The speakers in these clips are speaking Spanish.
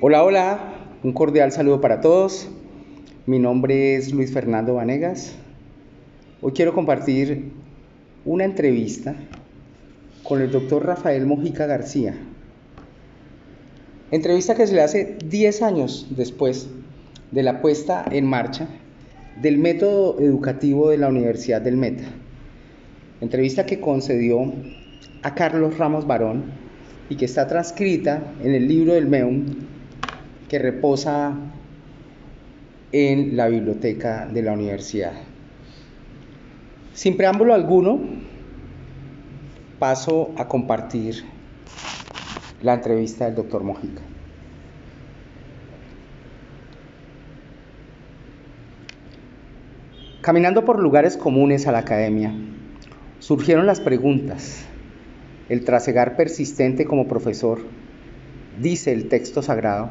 Hola, hola, un cordial saludo para todos. Mi nombre es Luis Fernando Vanegas. Hoy quiero compartir una entrevista con el doctor Rafael Mojica García. Entrevista que se le hace 10 años después de la puesta en marcha del método educativo de la Universidad del Meta. Entrevista que concedió a Carlos Ramos Barón y que está transcrita en el libro del MEUM que reposa en la biblioteca de la universidad. Sin preámbulo alguno, paso a compartir la entrevista del doctor Mojica. Caminando por lugares comunes a la academia, surgieron las preguntas. El trasegar persistente como profesor, dice el texto sagrado,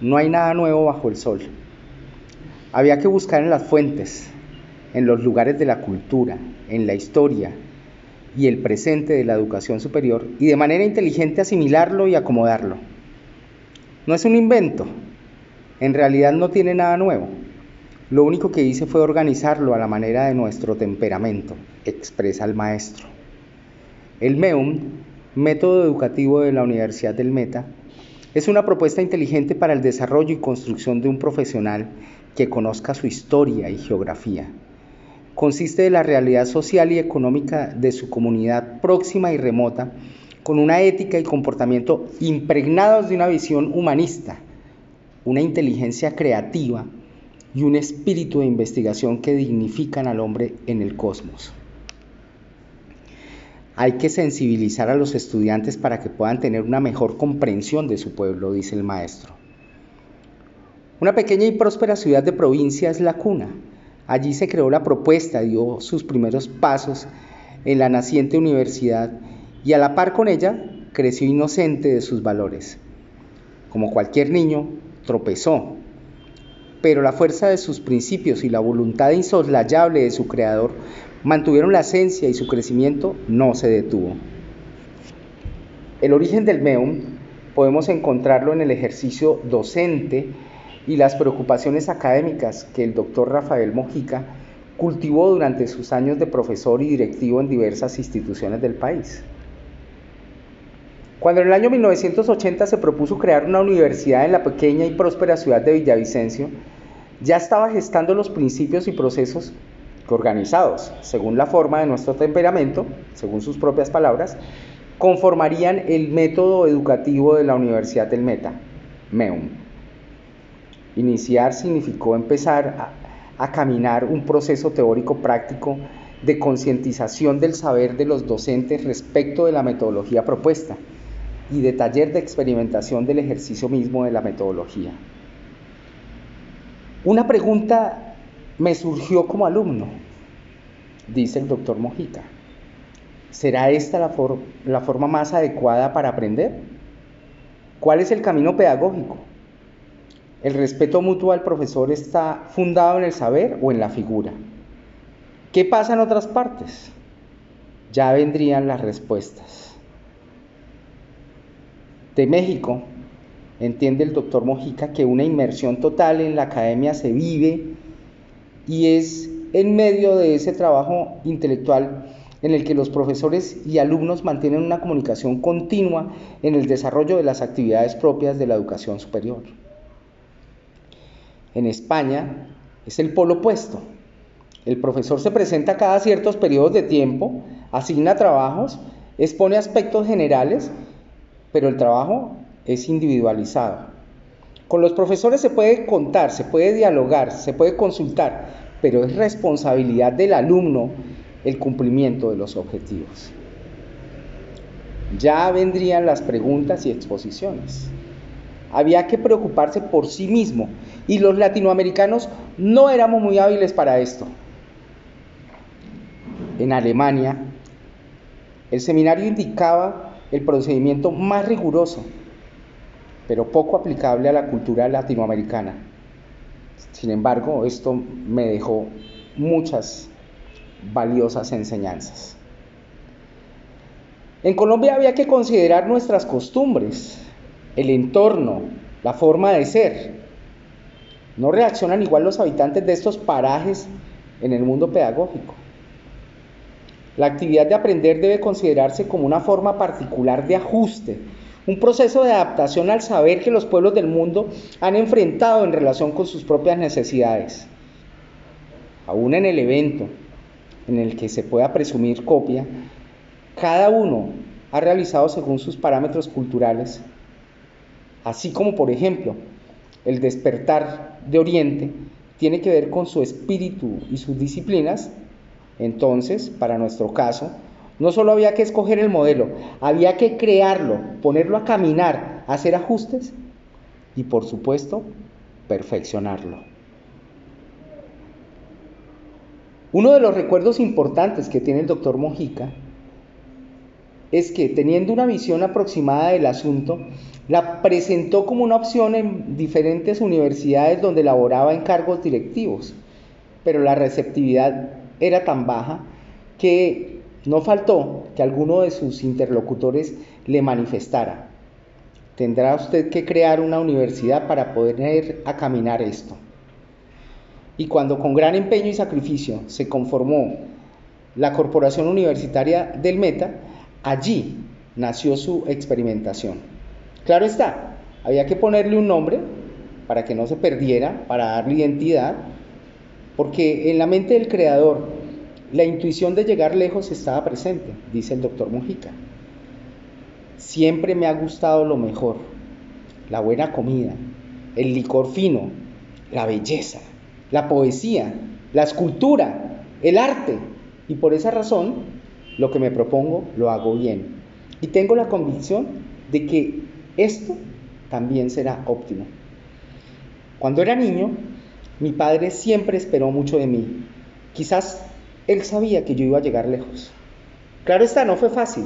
no hay nada nuevo bajo el sol. Había que buscar en las fuentes, en los lugares de la cultura, en la historia y el presente de la educación superior y de manera inteligente asimilarlo y acomodarlo. No es un invento, en realidad no tiene nada nuevo. Lo único que hice fue organizarlo a la manera de nuestro temperamento, expresa el maestro. El MEUM, método educativo de la Universidad del Meta, es una propuesta inteligente para el desarrollo y construcción de un profesional que conozca su historia y geografía. Consiste de la realidad social y económica de su comunidad próxima y remota, con una ética y comportamiento impregnados de una visión humanista, una inteligencia creativa y un espíritu de investigación que dignifican al hombre en el cosmos. Hay que sensibilizar a los estudiantes para que puedan tener una mejor comprensión de su pueblo, dice el maestro. Una pequeña y próspera ciudad de provincia es La Cuna. Allí se creó la propuesta, dio sus primeros pasos en la naciente universidad y a la par con ella creció inocente de sus valores. Como cualquier niño, tropezó, pero la fuerza de sus principios y la voluntad insoslayable de su creador mantuvieron la esencia y su crecimiento no se detuvo. El origen del MEUM podemos encontrarlo en el ejercicio docente y las preocupaciones académicas que el doctor Rafael Mojica cultivó durante sus años de profesor y directivo en diversas instituciones del país. Cuando en el año 1980 se propuso crear una universidad en la pequeña y próspera ciudad de Villavicencio, ya estaba gestando los principios y procesos organizados según la forma de nuestro temperamento, según sus propias palabras, conformarían el método educativo de la Universidad del Meta, MEUM. Iniciar significó empezar a, caminar un proceso teórico práctico de concientización del saber de los docentes respecto de la metodología propuesta y de taller de experimentación del ejercicio mismo de la metodología. Una pregunta me surgió como alumno, dice el doctor Mojica. ¿Será esta la, forma más adecuada para aprender? ¿Cuál es el camino pedagógico? ¿El respeto mutuo al profesor está fundado en el saber o en la figura? ¿Qué pasa en otras partes? Ya vendrían las respuestas. De México, entiende el doctor Mojica que una inmersión total en la academia se vive y es en medio de ese trabajo intelectual en el que los profesores y alumnos mantienen una comunicación continua en el desarrollo de las actividades propias de la educación superior. En España es el polo opuesto. El profesor se presenta cada ciertos periodos de tiempo, asigna trabajos, expone aspectos generales, pero el trabajo es individualizado. Con los profesores se puede contar, se puede dialogar, se puede consultar, pero es responsabilidad del alumno el cumplimiento de los objetivos. Ya vendrían las preguntas y exposiciones. Había que preocuparse por sí mismo y los latinoamericanos no éramos muy hábiles para esto. En Alemania, el seminario indicaba el procedimiento más riguroso pero poco aplicable a la cultura latinoamericana. Sin embargo, esto me dejó muchas valiosas enseñanzas. En Colombia había que considerar nuestras costumbres, el entorno, la forma de ser. No reaccionan igual los habitantes de estos parajes en el mundo pedagógico. La actividad de aprender debe considerarse como una forma particular de ajuste, un proceso de adaptación al saber que los pueblos del mundo han enfrentado en relación con sus propias necesidades. Aún en el evento en el que se pueda presumir copia, cada uno ha realizado según sus parámetros culturales, así como por ejemplo el despertar de Oriente tiene que ver con su espíritu y sus disciplinas, entonces, para nuestro caso, no solo había que escoger el modelo, había que crearlo, ponerlo a caminar, hacer ajustes y, por supuesto, perfeccionarlo. Uno de los recuerdos importantes que tiene el doctor Mojica es que teniendo una visión aproximada del asunto, la presentó como una opción en diferentes universidades donde laboraba en cargos directivos, pero la receptividad era tan baja que no faltó que alguno de sus interlocutores le manifestara. Tendrá usted que crear una universidad para poder a caminar esto. Y cuando con gran empeño y sacrificio se conformó la Corporación Universitaria del Meta, allí nació su experimentación. Claro está, había que ponerle un nombre para que no se perdiera, para darle identidad, porque en la mente del creador la intuición de llegar lejos estaba presente, dice el doctor Mujica. Siempre me ha gustado lo mejor, la buena comida, el licor fino, la belleza, la poesía, la escultura, el arte. Y por esa razón, lo que me propongo lo hago bien. Y tengo la convicción de que esto también será óptimo. Cuando era niño, mi padre siempre esperó mucho de mí. Quizás él sabía que yo iba a llegar lejos. Claro está, no fue fácil.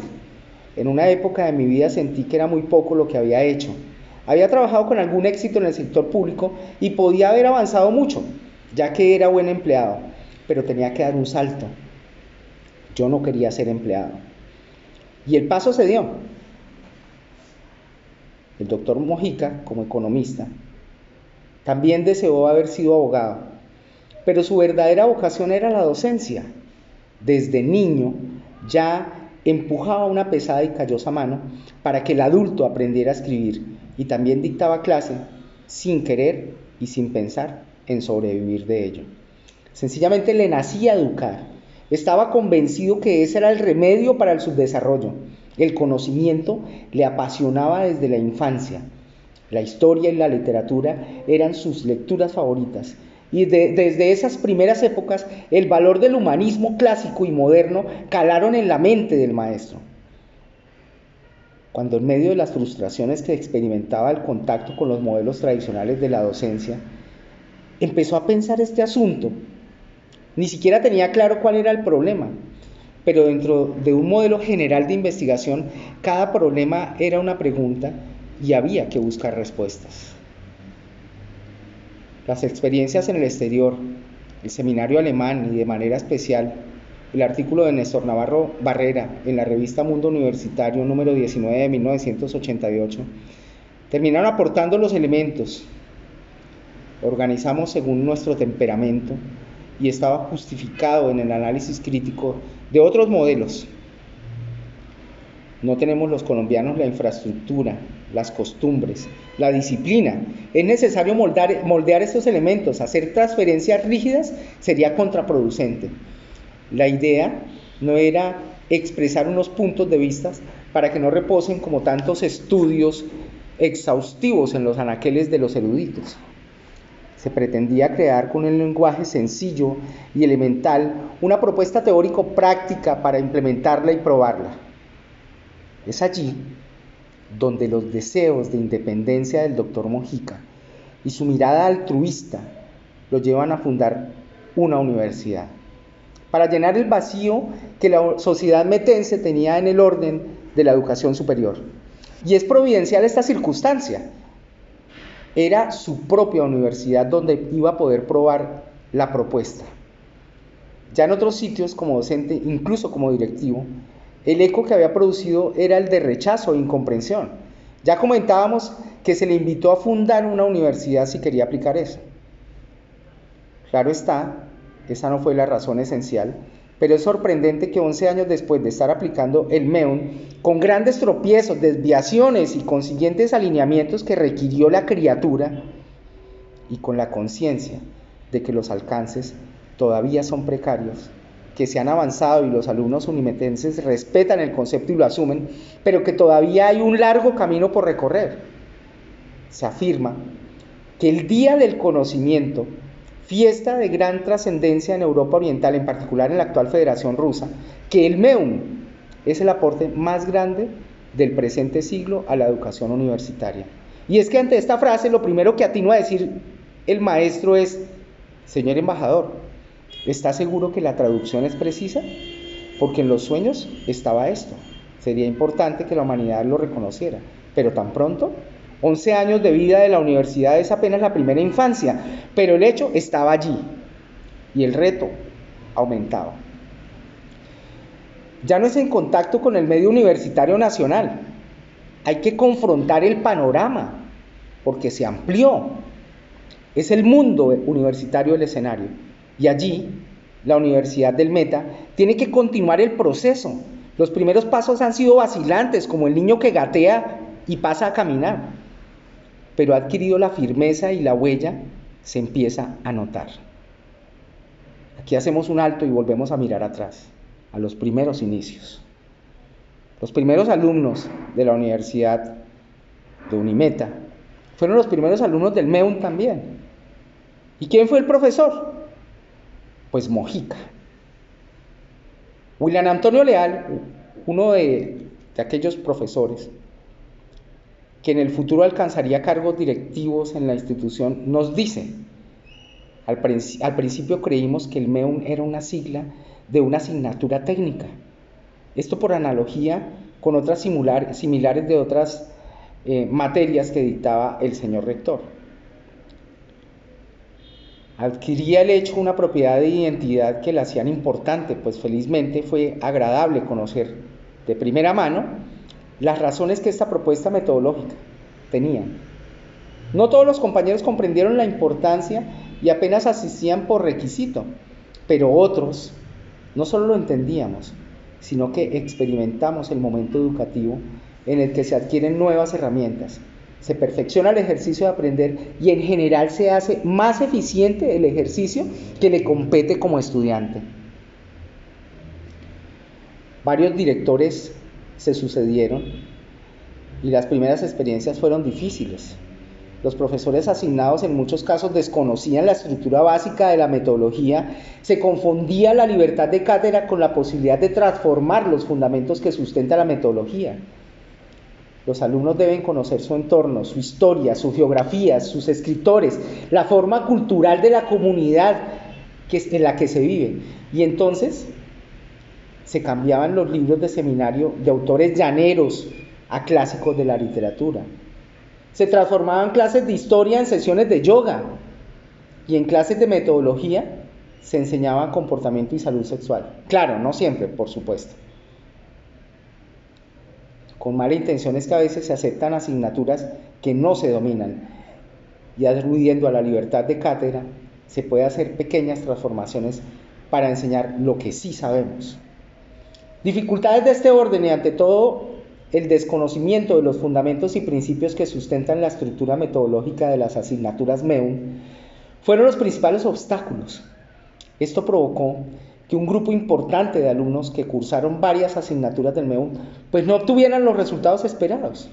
En una época de mi vida sentí que era muy poco lo que había hecho. Había trabajado con algún éxito en el sector público y podía haber avanzado mucho, ya que era buen empleado, pero tenía que dar un salto. Yo no quería ser empleado. Y el paso se dio. El doctor Mojica, como economista, también deseó haber sido abogado, pero su verdadera vocación era la docencia. Desde niño ya empujaba una pesada y callosa mano para que el adulto aprendiera a escribir y también dictaba clase sin querer y sin pensar en sobrevivir de ello. Sencillamente le nacía educar. Estaba convencido que ese era el remedio para el subdesarrollo. El conocimiento le apasionaba desde la infancia. La historia y la literatura eran sus lecturas favoritas y desde esas primeras épocas, el valor del humanismo clásico y moderno calaron en la mente del maestro. Cuando en medio de las frustraciones que experimentaba el contacto con los modelos tradicionales de la docencia, empezó a pensar este asunto. Ni siquiera tenía claro cuál era el problema, pero dentro de un modelo general de investigación, cada problema era una pregunta y había que buscar respuestas las experiencias en el exterior, el seminario alemán y de manera especial el artículo de Néstor Navarro Barrera en la revista Mundo Universitario número 19 de 1988, terminaron aportando los elementos. Organizamos según nuestro temperamento y estaba justificado en el análisis crítico de otros modelos. No tenemos los colombianos la infraestructura, las costumbres, la disciplina. Es necesario moldear estos elementos. Hacer transferencias rígidas sería contraproducente. La idea no era expresar unos puntos de vista para que no reposen como tantos estudios exhaustivos en los anaqueles de los eruditos. Se pretendía crear con un lenguaje sencillo y elemental una propuesta teórico-práctica para implementarla y probarla. Es allí donde los deseos de independencia del doctor Mojica y su mirada altruista lo llevan a fundar una universidad, para llenar el vacío que la sociedad metense tenía en el orden de la educación superior. Y es providencial esta circunstancia. Era su propia universidad donde iba a poder probar la propuesta. Ya en otros sitios como docente, incluso como directivo, el eco que había producido era el de rechazo e incomprensión. Ya comentábamos que se le invitó a fundar una universidad si quería aplicar eso. Claro está, esa no fue la razón esencial, pero es sorprendente que 11 años después de estar aplicando el MEUN, con grandes tropiezos, desviaciones y consiguientes alineamientos que requirió la criatura, y con la conciencia de que los alcances todavía son precarios, que se han avanzado y los alumnos unimetenses respetan el concepto y lo asumen, pero que todavía hay un largo camino por recorrer. Se afirma que el Día del Conocimiento, fiesta de gran trascendencia en Europa Oriental, en particular en la actual Federación Rusa, que el MEUN es el aporte más grande del presente siglo a la educación universitaria. Y es que ante esta frase lo primero que atino a decir el maestro es, señor embajador, ¿está seguro que la traducción es precisa? Porque en los sueños estaba esto. Sería importante que la humanidad lo reconociera. Pero tan pronto, 11 años de vida de la universidad es apenas la primera infancia, pero el hecho estaba allí y el reto aumentaba. Ya no es en contacto con el medio universitario nacional. Hay que confrontar el panorama porque se amplió, es el mundo universitario el escenario. Y allí, la Universidad del Meta tiene que continuar el proceso. Los primeros pasos han sido vacilantes, como el niño que gatea y pasa a caminar. Pero ha adquirido la firmeza y la huella se empieza a notar. Aquí hacemos un alto y volvemos a mirar atrás, a los primeros inicios. Los primeros alumnos de la Universidad de Unimeta fueron los primeros alumnos del MEUN también. ¿Y quién fue el profesor? Pues Mojica. William Antonio Leal, uno de, aquellos profesores que en el futuro alcanzaría cargos directivos en la institución, nos dice, al, principio creímos que el MEUN era una sigla de una asignatura técnica. Esto por analogía con otras similares de otras eh, materias que dictaba el señor rector adquiría el hecho una propiedad de identidad que la hacían importante, pues felizmente fue agradable conocer de primera mano las razones que esta propuesta metodológica tenía. No todos los compañeros comprendieron la importancia y apenas asistían por requisito, pero otros no solo lo entendíamos, sino que experimentamos el momento educativo en el que se adquieren nuevas herramientas, se perfecciona el ejercicio de aprender y en general se hace más eficiente el ejercicio que le compete como estudiante. Varios directores se sucedieron y las primeras experiencias fueron difíciles. Los profesores asignados en muchos casos desconocían la estructura básica de la metodología, se confundía la libertad de cátedra con la posibilidad de transformar los fundamentos que sustenta la metodología. Los alumnos deben conocer su entorno, su historia, su geografía, sus escritores, la forma cultural de la comunidad en la que se vive. Y entonces se cambiaban los libros de seminario de autores llaneros a clásicos de la literatura. Se transformaban clases de historia en sesiones de yoga y en clases de metodología se enseñaba comportamiento y salud sexual. Claro, no siempre, por supuesto con mala intención es que a veces se aceptan asignaturas que no se dominan y aludiendo a la libertad de cátedra se puede hacer pequeñas transformaciones para enseñar lo que sí sabemos. Dificultades de este orden y ante todo el desconocimiento de los fundamentos y principios que sustentan la estructura metodológica de las asignaturas MEUN fueron los principales obstáculos. Esto provocó que un grupo importante de alumnos que cursaron varias asignaturas del MEUN pues no obtuvieran los resultados esperados.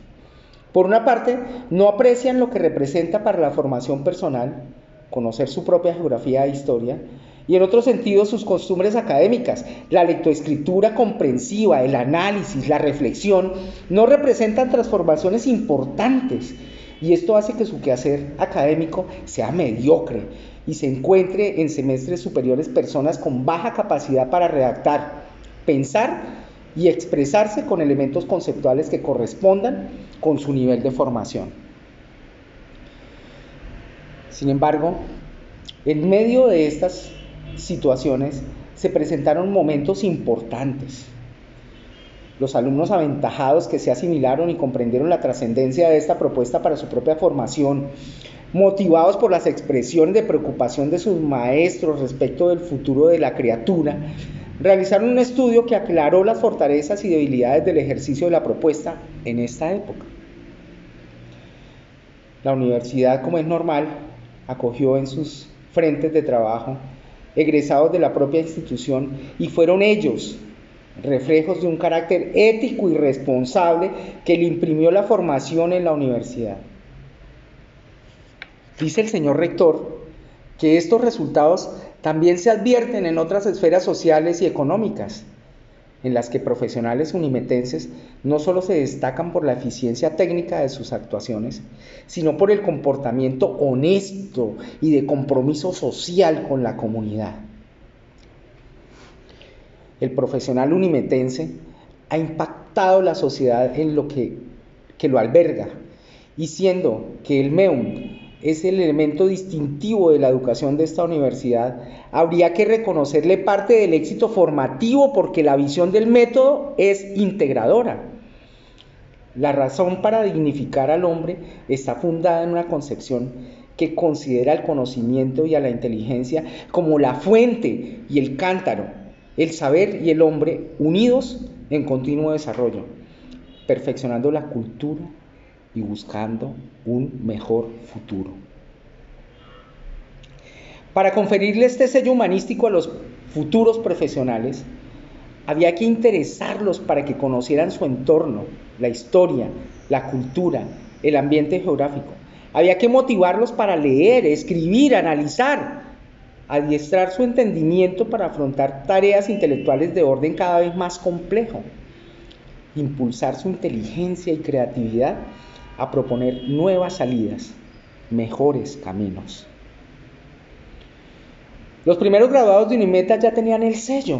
Por una parte, no aprecian lo que representa para la formación personal, conocer su propia geografía e historia, y en otro sentido sus costumbres académicas, la lectoescritura comprensiva, el análisis, la reflexión, no representan transformaciones importantes y esto hace que su quehacer académico sea mediocre y se encuentre en semestres superiores personas con baja capacidad para redactar, pensar y expresarse con elementos conceptuales que correspondan con su nivel de formación. Sin embargo, en medio de estas situaciones se presentaron momentos importantes. Los alumnos aventajados que se asimilaron y comprendieron la trascendencia de esta propuesta para su propia formación, motivados por las expresiones de preocupación de sus maestros respecto del futuro de la criatura, realizaron un estudio que aclaró las fortalezas y debilidades del ejercicio de la propuesta en esta época. La universidad, como es normal, acogió en sus frentes de trabajo egresados de la propia institución y fueron ellos reflejos de un carácter ético y responsable que le imprimió la formación en la universidad. Dice el señor rector que estos resultados también se advierten en otras esferas sociales y económicas, en las que profesionales unimetenses no solo se destacan por la eficiencia técnica de sus actuaciones, sino por el comportamiento honesto y de compromiso social con la comunidad. El profesional unimetense ha impactado la sociedad en lo que, que lo alberga, y siendo que el MEUM es el elemento distintivo de la educación de esta universidad, habría que reconocerle parte del éxito formativo porque la visión del método es integradora. La razón para dignificar al hombre está fundada en una concepción que considera el conocimiento y a la inteligencia como la fuente y el cántaro, el saber y el hombre unidos en continuo desarrollo, perfeccionando la cultura y buscando un mejor futuro. Para conferirle este sello humanístico a los futuros profesionales, había que interesarlos para que conocieran su entorno, la historia, la cultura, el ambiente geográfico. Había que motivarlos para leer, escribir, analizar, adiestrar su entendimiento para afrontar tareas intelectuales de orden cada vez más complejo, impulsar su inteligencia y creatividad a proponer nuevas salidas, mejores caminos. Los primeros graduados de Unimeta ya tenían el sello.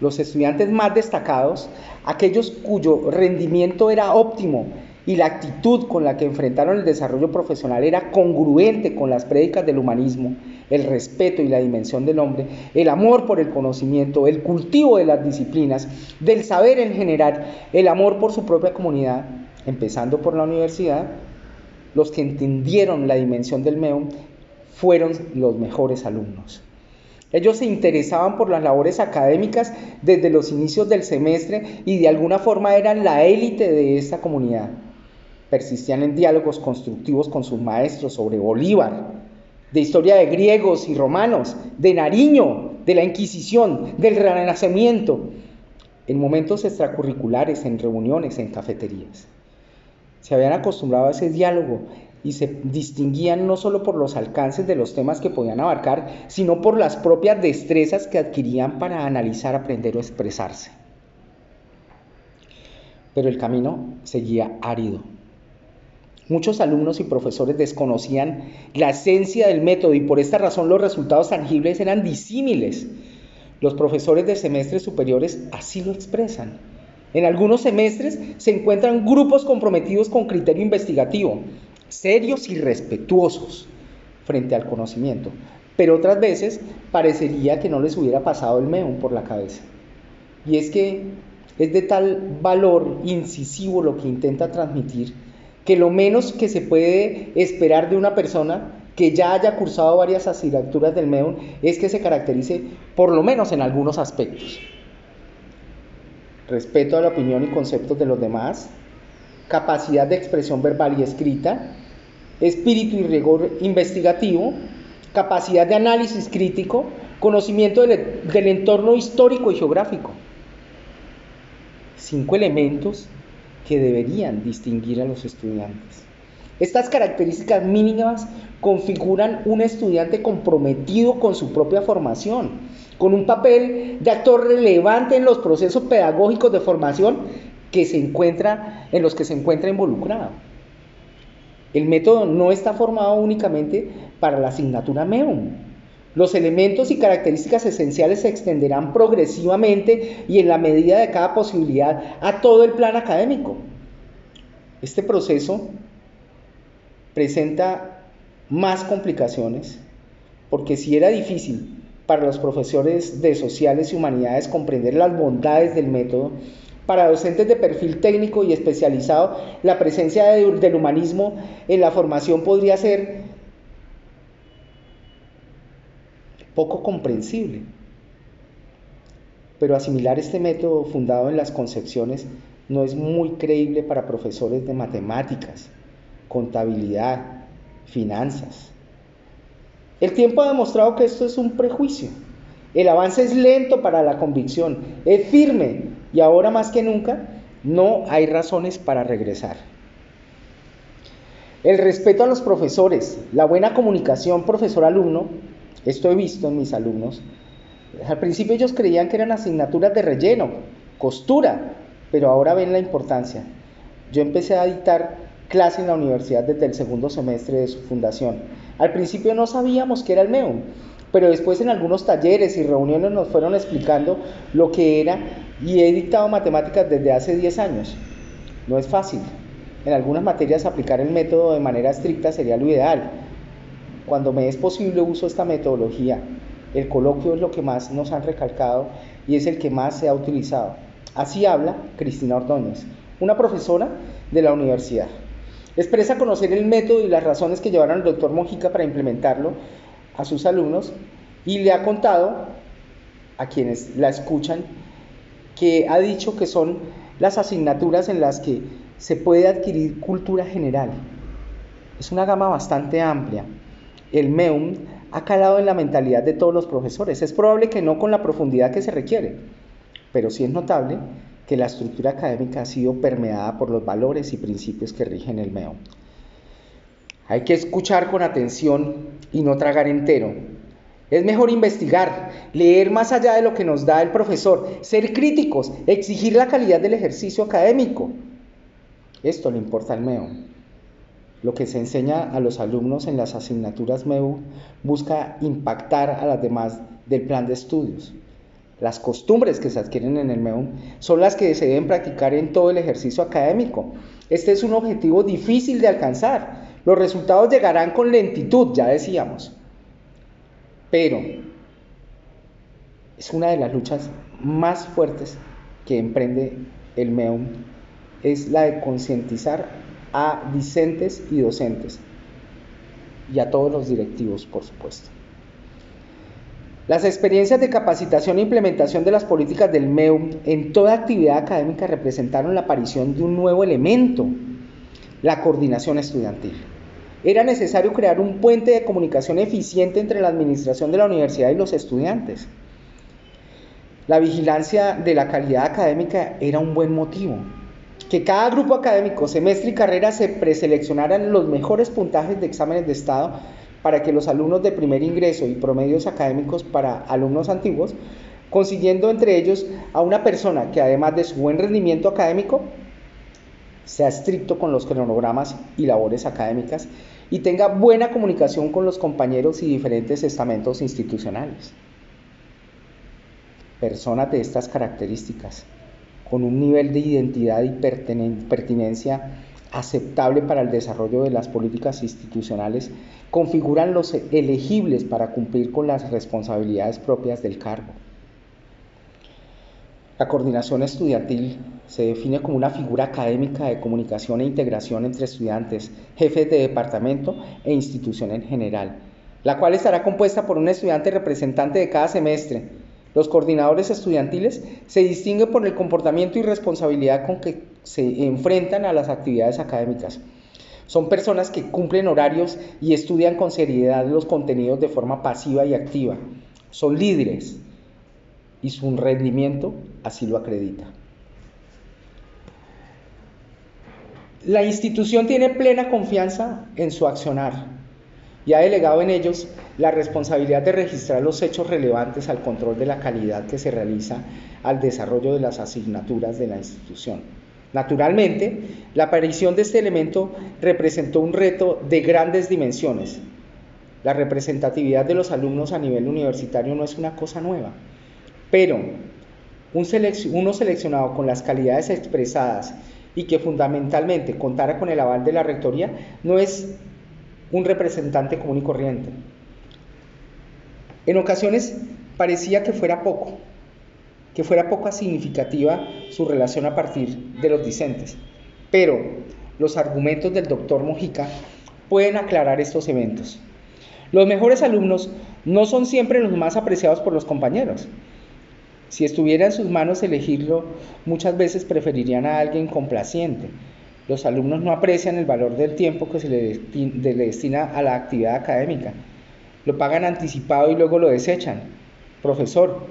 Los estudiantes más destacados, aquellos cuyo rendimiento era óptimo y la actitud con la que enfrentaron el desarrollo profesional era congruente con las prédicas del humanismo, el respeto y la dimensión del hombre, el amor por el conocimiento, el cultivo de las disciplinas, del saber en general, el amor por su propia comunidad, empezando por la universidad, los que entendieron la dimensión del MEUM fueron los mejores alumnos. Ellos se interesaban por las labores académicas desde los inicios del semestre y de alguna forma eran la élite de esta comunidad. Persistían en diálogos constructivos con sus maestros sobre Bolívar, de historia de griegos y romanos, de Nariño, de la Inquisición, del Renacimiento, en momentos extracurriculares, en reuniones, en cafeterías se habían acostumbrado a ese diálogo y se distinguían no solo por los alcances de los temas que podían abarcar, sino por las propias destrezas que adquirían para analizar, aprender o expresarse. Pero el camino seguía árido. Muchos alumnos y profesores desconocían la esencia del método y por esta razón los resultados tangibles eran disímiles. Los profesores de semestres superiores así lo expresan. En algunos semestres se encuentran grupos comprometidos con criterio investigativo, serios y respetuosos frente al conocimiento, pero otras veces parecería que no les hubiera pasado el meón por la cabeza. Y es que es de tal valor incisivo lo que intenta transmitir que lo menos que se puede esperar de una persona que ya haya cursado varias asignaturas del MEUN es que se caracterice por lo menos en algunos aspectos respeto a la opinión y conceptos de los demás, capacidad de expresión verbal y escrita, espíritu y rigor investigativo, capacidad de análisis crítico, conocimiento del, del, entorno histórico y geográfico. Cinco elementos que deberían distinguir a los estudiantes. Estas características mínimas configuran un estudiante comprometido con su propia formación, con un papel de actor relevante en los procesos pedagógicos de formación que se encuentra, en los que se encuentra involucrado. El método no está formado únicamente para la asignatura MEUM. Los elementos y características esenciales se extenderán progresivamente y en la medida de cada posibilidad a todo el plan académico. Este proceso presenta más complicaciones, porque si era difícil para los profesores de sociales y humanidades comprender las bondades del método, Para docentes de perfil técnico y especializado, la presencia del humanismo en la formación podría ser poco comprensible. Pero asimilar este método fundado en las concepciones no es muy creíble para profesores de matemáticas, contabilidad, finanzas. El tiempo ha demostrado que esto es un prejuicio. El avance es lento para la convicción, es firme y ahora más que nunca no hay razones para regresar. El respeto a los profesores, la buena comunicación profesor-alumno, esto he visto en mis alumnos. Al principio ellos creían que eran asignaturas de relleno, costura, pero ahora ven la importancia. Yo empecé a dictar clase en la universidad desde el segundo semestre de su fundación. Al principio no sabíamos qué era el MEUM, pero después en algunos talleres y reuniones nos fueron explicando lo que era y he dictado matemáticas desde hace 10 años. No es fácil. En algunas materias aplicar el método de manera estricta sería lo ideal. Cuando me es posible uso esta metodología. El coloquio es lo que más nos han recalcado y es el que más se ha utilizado. Así habla Cristina Ordóñez, una profesora de la universidad. Expresa conocer el método y las razones que llevaron al doctor Mojica para implementarlo a sus alumnos y le ha contado a quienes la escuchan que ha dicho que son las asignaturas en las que se puede adquirir cultura general. Es una gama bastante amplia. El MEUM ha calado en la mentalidad de todos los profesores. Es probable que no con la profundidad que se requiere, pero sí es notable que la estructura académica ha sido permeada por los valores y principios que rigen el MEO. Hay que escuchar con atención y no tragar entero. Es mejor investigar, leer más allá de lo que nos da el profesor, ser críticos, exigir la calidad del ejercicio académico. Esto le importa al MEO. Lo que se enseña a los alumnos en las asignaturas MEU busca impactar a las demás del plan de estudios. Las costumbres que se adquieren en el MEUM son las que se deben practicar en todo el ejercicio académico. Este es un objetivo difícil de alcanzar. Los resultados llegarán con lentitud, ya decíamos. Pero es una de las luchas más fuertes que emprende el MEUM. Es la de concientizar a discentes y docentes y a todos los directivos, por supuesto. Las experiencias de capacitación e implementación de las políticas del MEU en toda actividad académica representaron la aparición de un nuevo elemento, la coordinación estudiantil. Era necesario crear un puente de comunicación eficiente entre la administración de la universidad y los estudiantes. La vigilancia de la calidad académica era un buen motivo. Que cada grupo académico, semestre y carrera se preseleccionaran los mejores puntajes de exámenes de Estado para que los alumnos de primer ingreso y promedios académicos para alumnos antiguos, consiguiendo entre ellos a una persona que además de su buen rendimiento académico, sea estricto con los cronogramas y labores académicas y tenga buena comunicación con los compañeros y diferentes estamentos institucionales. Personas de estas características, con un nivel de identidad y pertinencia aceptable para el desarrollo de las políticas institucionales configuran los elegibles para cumplir con las responsabilidades propias del cargo. La coordinación estudiantil se define como una figura académica de comunicación e integración entre estudiantes, jefes de departamento e institución en general, la cual estará compuesta por un estudiante representante de cada semestre. Los coordinadores estudiantiles se distinguen por el comportamiento y responsabilidad con que se enfrentan a las actividades académicas. Son personas que cumplen horarios y estudian con seriedad los contenidos de forma pasiva y activa. Son líderes y su rendimiento así lo acredita. La institución tiene plena confianza en su accionar y ha delegado en ellos la responsabilidad de registrar los hechos relevantes al control de la calidad que se realiza al desarrollo de las asignaturas de la institución. Naturalmente, la aparición de este elemento representó un reto de grandes dimensiones. La representatividad de los alumnos a nivel universitario no es una cosa nueva, pero uno seleccionado con las calidades expresadas y que fundamentalmente contara con el aval de la Rectoría no es un representante común y corriente. En ocasiones parecía que fuera poco, que fuera poco significativa su relación a partir de los discentes. Pero los argumentos del doctor Mojica pueden aclarar estos eventos. Los mejores alumnos no son siempre los más apreciados por los compañeros. Si estuviera en sus manos elegirlo, muchas veces preferirían a alguien complaciente. Los alumnos no aprecian el valor del tiempo que se le destina a la actividad académica. Lo pagan anticipado y luego lo desechan. Profesor,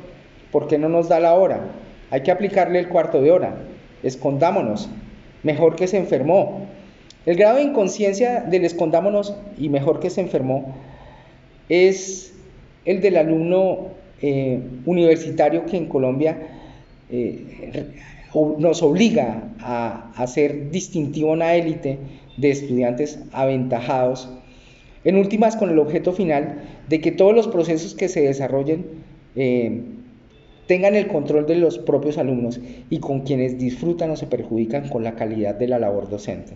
¿por qué no nos da la hora? Hay que aplicarle el cuarto de hora. Escondámonos. Mejor que se enfermó. El grado de inconsciencia del escondámonos y mejor que se enfermó es el del alumno eh, universitario que en Colombia eh, nos obliga a, hacer distintivo una élite de estudiantes aventajados, en últimas con el objeto final de que todos los procesos que se desarrollen eh, tengan el control de los propios alumnos y con quienes disfrutan o se perjudican con la calidad de la labor docente.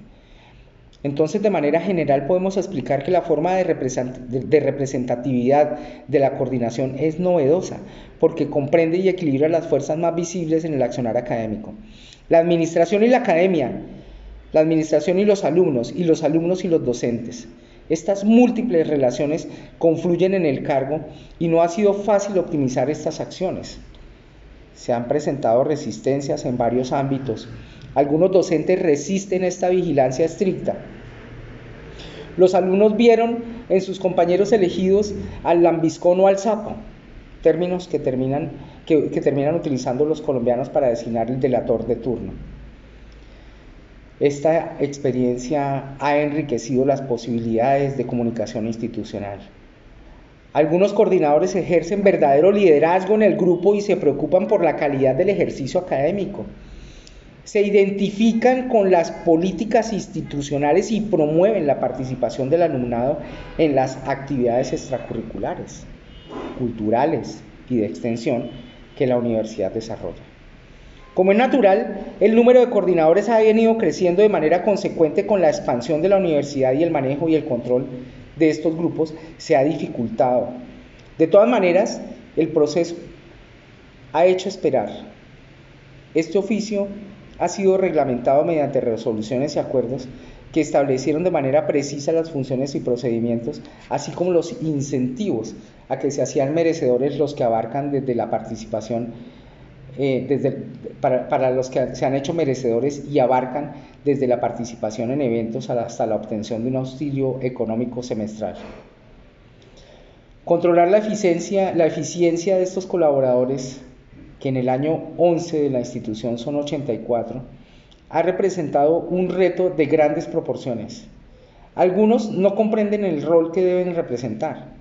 Entonces, de manera general, podemos explicar que la forma de, representatividad de la coordinación es novedosa, porque comprende y equilibra las fuerzas más visibles en el accionar académico. La administración y la academia, la administración y los alumnos, y los alumnos y los docentes. Estas múltiples relaciones confluyen en el cargo y no ha sido fácil optimizar estas acciones. Se han presentado resistencias en varios ámbitos. Algunos docentes resisten esta vigilancia estricta los alumnos vieron en sus compañeros elegidos al lambiscón o al sapo, términos que terminan, que, terminan utilizando los colombianos para designar el delator de turno. Esta experiencia ha enriquecido las posibilidades de comunicación institucional. Algunos coordinadores ejercen verdadero liderazgo en el grupo y se preocupan por la calidad del ejercicio académico se identifican con las políticas institucionales y promueven la participación del alumnado en las actividades extracurriculares, culturales y de extensión que la universidad desarrolla. Como es natural, el número de coordinadores ha venido creciendo de manera consecuente con la expansión de la universidad y el manejo y el control de estos grupos se ha dificultado. De todas maneras, el proceso ha hecho esperar. Este oficio ha sido reglamentado mediante resoluciones y acuerdos que establecieron de manera precisa las funciones y procedimientos, así como los incentivos a que se hacían merecedores los que abarcan desde la participación, eh, desde, para, para, los que se han hecho merecedores y abarcan desde la participación en eventos hasta la obtención de un auxilio económico semestral. Controlar la eficiencia, la eficiencia de estos colaboradores que en el año 11 de la institución son 84, ha representado un reto de grandes proporciones. Algunos no comprenden el rol que deben representar,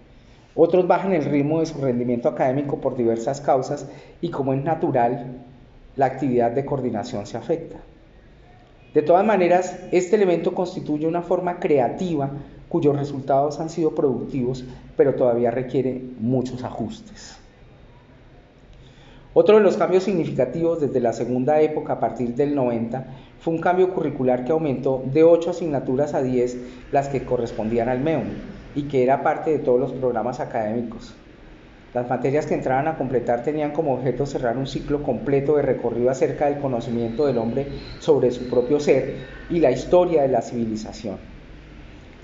otros bajan el ritmo de su rendimiento académico por diversas causas y como es natural, la actividad de coordinación se afecta. De todas maneras, este elemento constituye una forma creativa cuyos resultados han sido productivos, pero todavía requiere muchos ajustes. Otro de los cambios significativos desde la segunda época a partir del 90 fue un cambio curricular que aumentó de 8 asignaturas a 10 las que correspondían al MEUM y que era parte de todos los programas académicos. Las materias que entraban a completar tenían como objeto cerrar un ciclo completo de recorrido acerca del conocimiento del hombre sobre su propio ser y la historia de la civilización.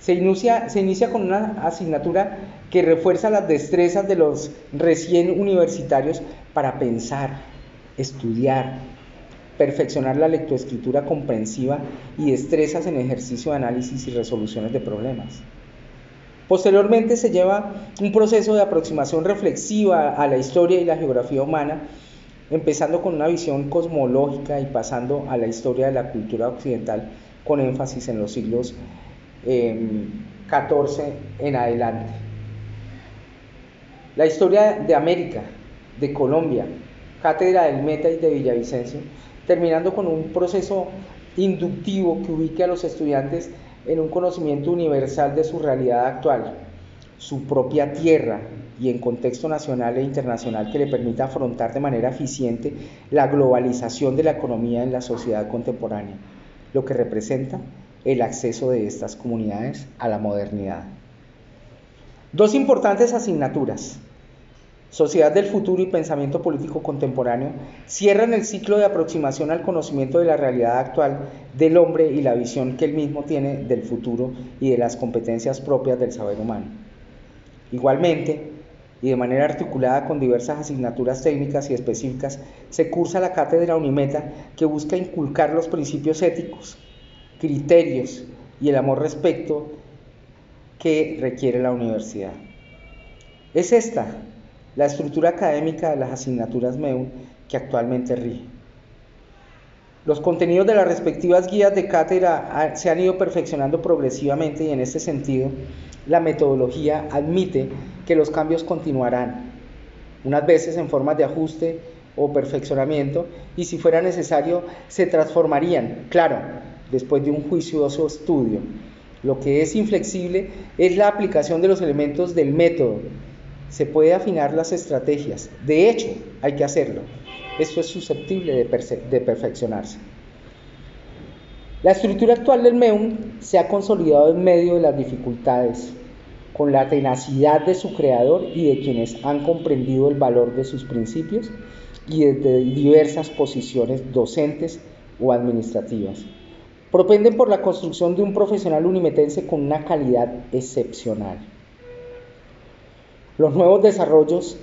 Se inicia, con una asignatura que refuerza las destrezas de los recién universitarios para pensar, estudiar, perfeccionar la lectoescritura comprensiva y destrezas en ejercicio de análisis y resoluciones de problemas. Posteriormente se lleva un proceso de aproximación reflexiva a la historia y la geografía humana, empezando con una visión cosmológica y pasando a la historia de la cultura occidental con énfasis en los siglos XIV em, en adelante. La historia de América, de Colombia, Cátedra del Meta y de Villavicencio, terminando con un proceso inductivo que ubique a los estudiantes en un conocimiento universal de su realidad actual, su propia tierra y en contexto nacional e internacional que le permita afrontar de manera eficiente la globalización de la economía en la sociedad contemporánea, lo que representa el acceso de estas comunidades a la modernidad. Dos importantes asignaturas Sociedad del Futuro y Pensamiento Político Contemporáneo, cierran el ciclo de aproximación al conocimiento de la realidad actual del hombre y la visión que él mismo tiene del futuro y de las competencias propias del saber humano. Igualmente, y de manera articulada con diversas asignaturas técnicas y específicas, se cursa la cátedra Unimeta que busca inculcar los principios éticos, criterios y el amor respecto que requiere la universidad. Es esta la estructura académica de las asignaturas MEU que actualmente rige. Los contenidos de las respectivas guías de cátedra se han ido perfeccionando progresivamente y en este sentido la metodología admite que los cambios continuarán, unas veces en formas de ajuste o perfeccionamiento y si fuera necesario se transformarían, claro, después de un juicioso estudio. Lo que es inflexible es la aplicación de los elementos del método se puede afinar las estrategias. De hecho, hay que hacerlo. Esto es susceptible de, perfeccionarse. La estructura actual del MEUM se ha consolidado en medio de las dificultades, con la tenacidad de su creador y de quienes han comprendido el valor de sus principios y desde diversas posiciones docentes o administrativas. Propenden por la construcción de un profesional unimetense con una calidad excepcional. Los nuevos desarrollos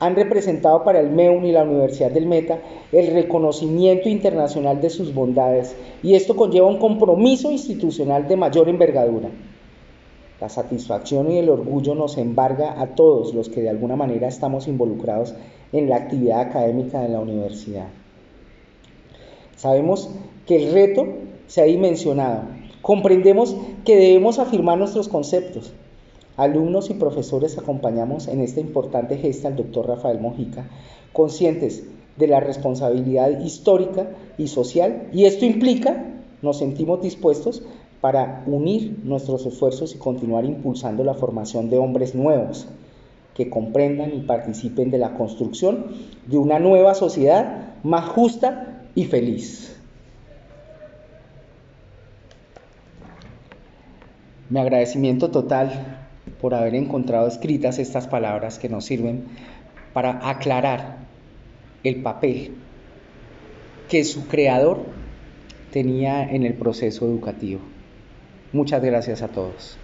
han representado para el MEUN y la Universidad del Meta el reconocimiento internacional de sus bondades y esto conlleva un compromiso institucional de mayor envergadura. La satisfacción y el orgullo nos embarga a todos los que de alguna manera estamos involucrados en la actividad académica de la universidad. Sabemos que el reto se ha dimensionado. Comprendemos que debemos afirmar nuestros conceptos, Alumnos y profesores acompañamos en esta importante gesta al doctor Rafael Mojica, conscientes de la responsabilidad histórica y social, y esto implica, nos sentimos dispuestos para unir nuestros esfuerzos y continuar impulsando la formación de hombres nuevos que comprendan y participen de la construcción de una nueva sociedad más justa y feliz. Mi agradecimiento total por haber encontrado escritas estas palabras que nos sirven para aclarar el papel que su creador tenía en el proceso educativo. Muchas gracias a todos.